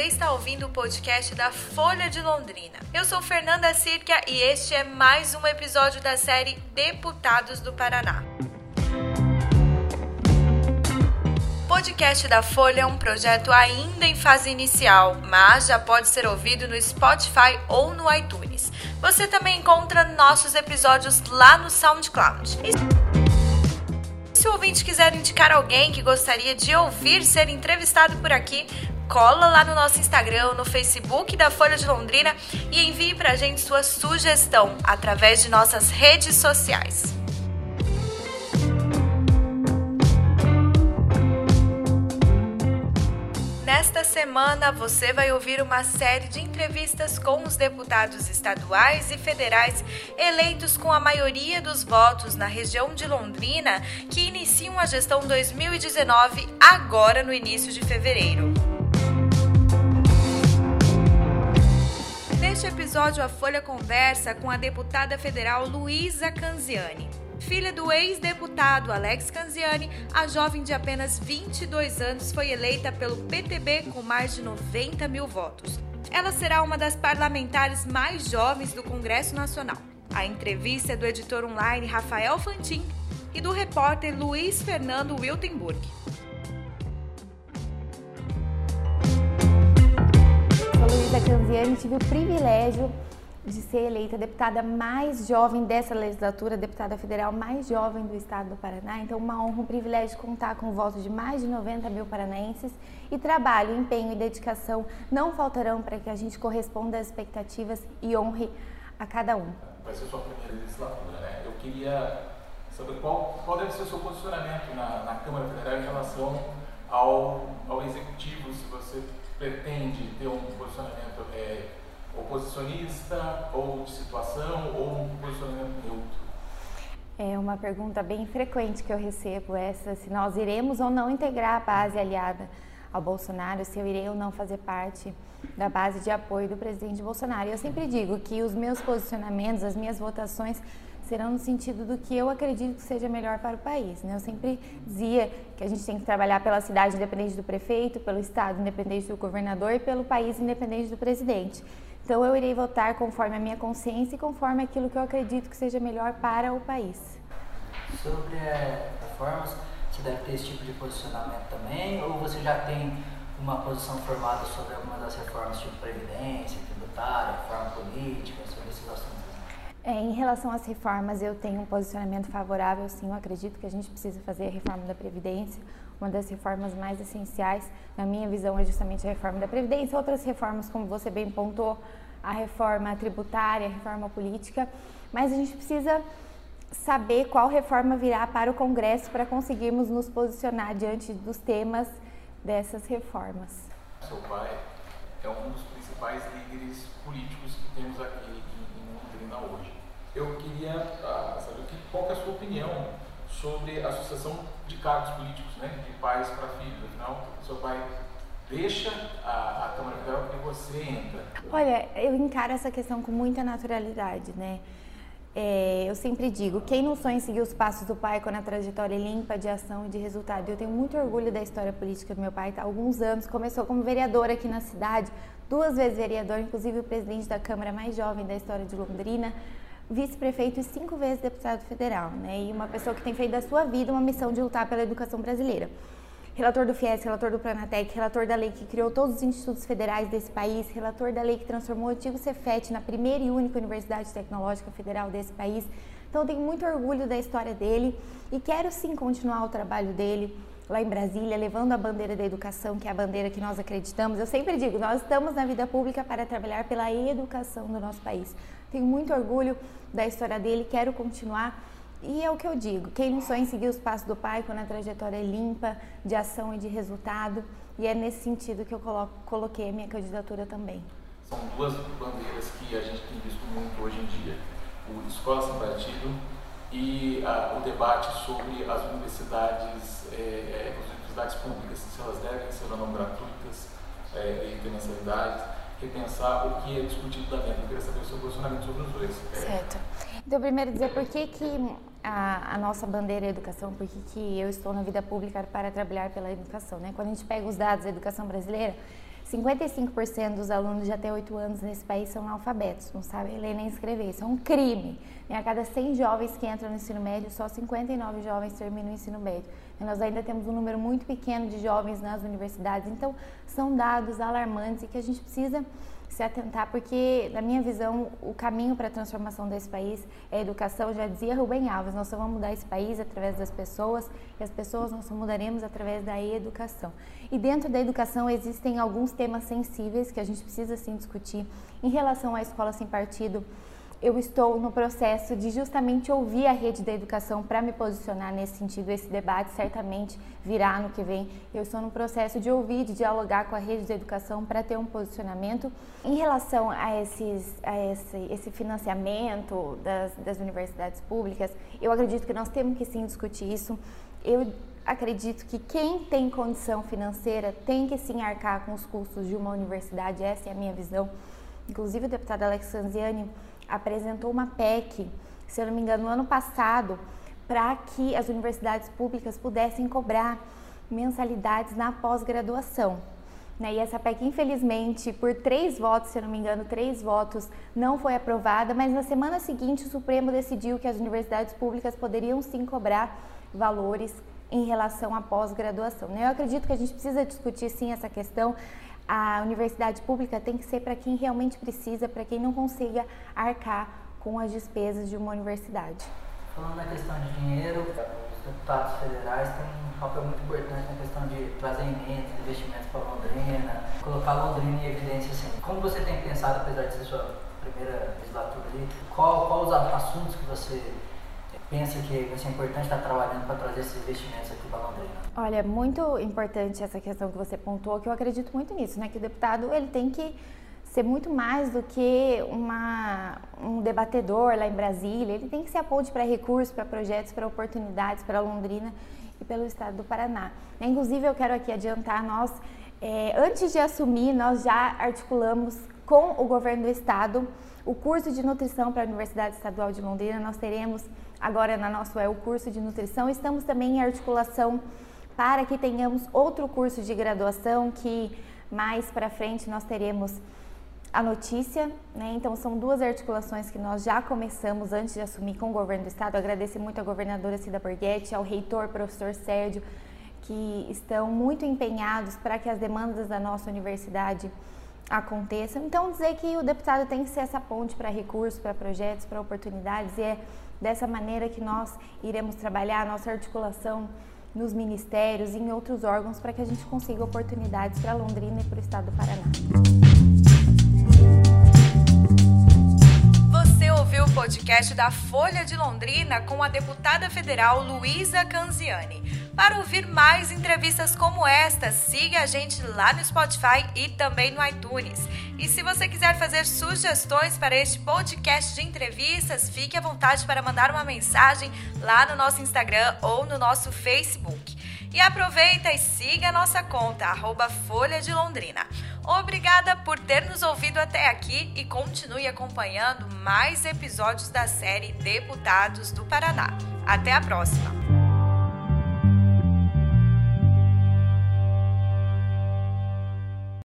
você está ouvindo o podcast da Folha de Londrina. Eu sou Fernanda Circa e este é mais um episódio da série Deputados do Paraná. O podcast da Folha é um projeto ainda em fase inicial, mas já pode ser ouvido no Spotify ou no iTunes. Você também encontra nossos episódios lá no SoundCloud. Se o ouvinte quiser indicar alguém que gostaria de ouvir ser entrevistado por aqui, cola lá no nosso Instagram, no Facebook da Folha de Londrina e envie pra gente sua sugestão através de nossas redes sociais. Nesta semana você vai ouvir uma série de entrevistas com os deputados estaduais e federais eleitos com a maioria dos votos na região de Londrina que iniciam a gestão 2019 agora no início de fevereiro. Neste episódio, a Folha conversa com a deputada federal Luísa Canziani. Filha do ex-deputado Alex Canziani, a jovem de apenas 22 anos foi eleita pelo PTB com mais de 90 mil votos. Ela será uma das parlamentares mais jovens do Congresso Nacional. A entrevista é do editor online Rafael Fantin e do repórter Luiz Fernando Wiltenburg. Canziani, tive o privilégio de ser eleita deputada mais jovem dessa legislatura, deputada federal mais jovem do estado do Paraná. Então, uma honra, um privilégio contar com o voto de mais de 90 mil paranaenses. E trabalho, empenho e dedicação não faltarão para que a gente corresponda às expectativas e honre a cada um. Vai ser sua primeira legislatura, né? Eu queria saber qual, qual deve ser o seu posicionamento na, na Câmara Federal em relação ao, ao Executivo, se você pretende ter um posicionamento. É, oposicionista ou de situação ou um posicionamento neutro? É uma pergunta bem frequente que eu recebo essa, se nós iremos ou não integrar a base aliada ao Bolsonaro, se eu irei ou não fazer parte da base de apoio do presidente Bolsonaro. Eu sempre digo que os meus posicionamentos, as minhas votações serão no sentido do que eu acredito que seja melhor para o país. Né? Eu sempre dizia que a gente tem que trabalhar pela cidade independente do prefeito, pelo estado independente do governador e pelo país independente do presidente. Então eu irei votar conforme a minha consciência e conforme aquilo que eu acredito que seja melhor para o país. Sobre é, reformas, você deve ter esse tipo de posicionamento também? Ou você já tem uma posição formada sobre alguma das reformas, tipo previdência, tributária, reforma política, sobre esses assuntos? É, em relação às reformas, eu tenho um posicionamento favorável, sim. Eu acredito que a gente precisa fazer a reforma da Previdência. Uma das reformas mais essenciais, na minha visão, é justamente a reforma da Previdência. Outras reformas, como você bem pontuou, a reforma tributária, a reforma política. Mas a gente precisa saber qual reforma virá para o Congresso para conseguirmos nos posicionar diante dos temas dessas reformas. Seu pai é um dos principais líderes políticos que temos aqui hoje. Eu queria uh, saber qual é a sua opinião sobre a sucessão de cargos políticos, né, de pais para filhos. Afinal, seu pai deixa a, a Câmara Federal e você entra. Olha, eu encaro essa questão com muita naturalidade, né? É, eu sempre digo, quem não sonha em seguir os passos do pai com a trajetória limpa de ação e de resultado? Eu tenho muito orgulho da história política do meu pai. Há alguns anos começou como vereador aqui na cidade, duas vezes vereador, inclusive o presidente da Câmara mais jovem da história de Londrina, vice-prefeito e cinco vezes deputado federal, né? E uma pessoa que tem feito da sua vida uma missão de lutar pela educação brasileira. Relator do FIES, relator do Planatec, relator da lei que criou todos os institutos federais desse país, relator da lei que transformou o antigo Cefet na primeira e única universidade tecnológica federal desse país. Então, eu tenho muito orgulho da história dele e quero sim continuar o trabalho dele lá em Brasília, levando a bandeira da educação, que é a bandeira que nós acreditamos. Eu sempre digo, nós estamos na vida pública para trabalhar pela educação do nosso país. Tenho muito orgulho da história dele, quero continuar. E é o que eu digo, quem não sonha em seguir os passos do pai quando a trajetória é limpa, de ação e de resultado, e é nesse sentido que eu coloco, coloquei a minha candidatura também. São duas bandeiras que a gente tem visto muito hoje em dia. O Escola Sem Partido e ah, o debate sobre as universidades, é, é, as universidades públicas, se elas devem ser ou não gratuitas, é, e ter mensalidades, repensar o que é discutido da meta. Eu queria saber o seu posicionamento sobre os dois. Certo. Então, primeiro dizer por que, que a, a, nossa bandeira é educação, por que, eu estou na vida pública para trabalhar pela educação. Né? Quando a gente pega os dados da educação brasileira, 55% dos alunos de até 8 anos nesse país são analfabetos, não sabem ler nem escrever. Isso é um crime. A cada 100 jovens que entram no ensino médio, só 59 jovens terminam o ensino médio. E nós ainda temos um número muito pequeno de jovens nas universidades. Então, são dados alarmantes e que a gente precisa se atentar, porque, na minha visão, o caminho para a transformação desse país é a educação. Já dizia Rubem Alves, nós só vamos mudar esse país através das pessoas e as pessoas nós só mudaremos através da educação. E dentro da educação existem alguns temas sensíveis que a gente precisa sim discutir. Em relação à escola sem partido, eu estou no processo de justamente ouvir a rede da educação para me posicionar nesse sentido. Esse debate certamente virá no que vem. Eu estou no processo de ouvir, de dialogar com a rede da educação para ter um posicionamento. Em relação a, esses, a esse, esse financiamento das, das universidades públicas, eu acredito que nós temos que sim discutir isso. Eu acredito que quem tem condição financeira tem que sim arcar com os custos de uma universidade, essa é a minha visão. Inclusive o deputado Alex Sanziani apresentou uma PEC, se eu não me engano, no ano passado, para que as universidades públicas pudessem cobrar mensalidades na pós-graduação. Né? E essa PEC, infelizmente, por três votos, se eu não me engano, três votos, não foi aprovada, mas na semana seguinte o Supremo decidiu que as universidades públicas poderiam sim cobrar valores em relação à pós-graduação. Né? Eu acredito que a gente precisa discutir sim essa questão a universidade pública tem que ser para quem realmente precisa, para quem não consiga arcar com as despesas de uma universidade. Falando na questão de dinheiro, os deputados federais têm um papel muito importante na questão de trazer emendas, investimentos para Londrina, colocar Londrina em evidência assim. Como você tem pensado, apesar de ser sua primeira legislatura ali, qual, qual os assuntos que você pensa que vai ser importante estar trabalhando para trazer esses investimentos aqui para Londrina? Olha, é muito importante essa questão que você pontuou, que eu acredito muito nisso, né? Que o deputado ele tem que ser muito mais do que uma, um debatedor lá em Brasília, ele tem que ser a ponte para recursos, para projetos, para oportunidades para Londrina e pelo estado do Paraná. Inclusive, eu quero aqui adiantar, nós, é, antes de assumir, nós já articulamos com o governo do estado o curso de nutrição para a Universidade Estadual de Londrina, nós teremos agora na nossa é o curso de nutrição. Estamos também em articulação para que tenhamos outro curso de graduação que mais para frente nós teremos a notícia, né? Então são duas articulações que nós já começamos antes de assumir com o governo do estado. Agradeço muito à governadora Cida Borghetti, ao reitor professor Sérgio, que estão muito empenhados para que as demandas da nossa universidade aconteçam. Então dizer que o deputado tem que ser essa ponte para recursos, para projetos, para oportunidades e é dessa maneira que nós iremos trabalhar a nossa articulação nos ministérios e em outros órgãos para que a gente consiga oportunidades para Londrina e para o estado do Paraná. Você ouviu o podcast da Folha de Londrina com a deputada federal Luísa Canziani. Para ouvir mais entrevistas como esta, siga a gente lá no Spotify e também no iTunes. E se você quiser fazer sugestões para este podcast de entrevistas, fique à vontade para mandar uma mensagem lá no nosso Instagram ou no nosso Facebook. E aproveita e siga a nossa conta, arroba Folha de Londrina. Obrigada por ter nos ouvido até aqui e continue acompanhando mais episódios da série Deputados do Paraná. Até a próxima!